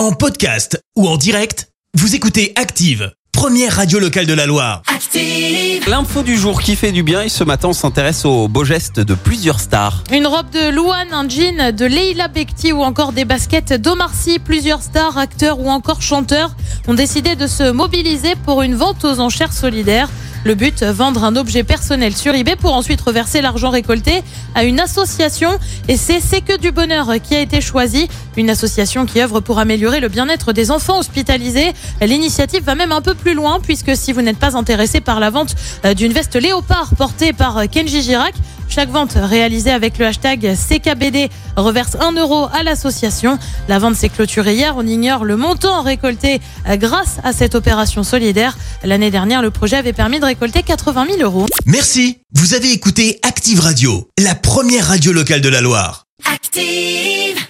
En podcast ou en direct, vous écoutez Active, première radio locale de la Loire. Active. L'info du jour qui fait du bien et ce matin on s'intéresse aux beaux gestes de plusieurs stars. Une robe de Louane, un jean de Leila Bekti ou encore des baskets d'Omar Sy. Plusieurs stars, acteurs ou encore chanteurs ont décidé de se mobiliser pour une vente aux enchères solidaires. Le but, vendre un objet personnel sur eBay pour ensuite reverser l'argent récolté à une association. Et c'est C'est que du bonheur qui a été choisi. Une association qui œuvre pour améliorer le bien-être des enfants hospitalisés. L'initiative va même un peu plus loin puisque si vous n'êtes pas intéressé par la vente euh, d'une veste léopard portée par euh, Kenji Girac, chaque vente réalisée avec le hashtag CKBD reverse 1 euro à l'association. La vente s'est clôturée hier. On ignore le montant récolté euh, grâce à cette opération solidaire. L'année dernière, le projet avait permis de récolter 80 000 euros. Merci, vous avez écouté Active Radio, la première radio locale de la Loire. Active.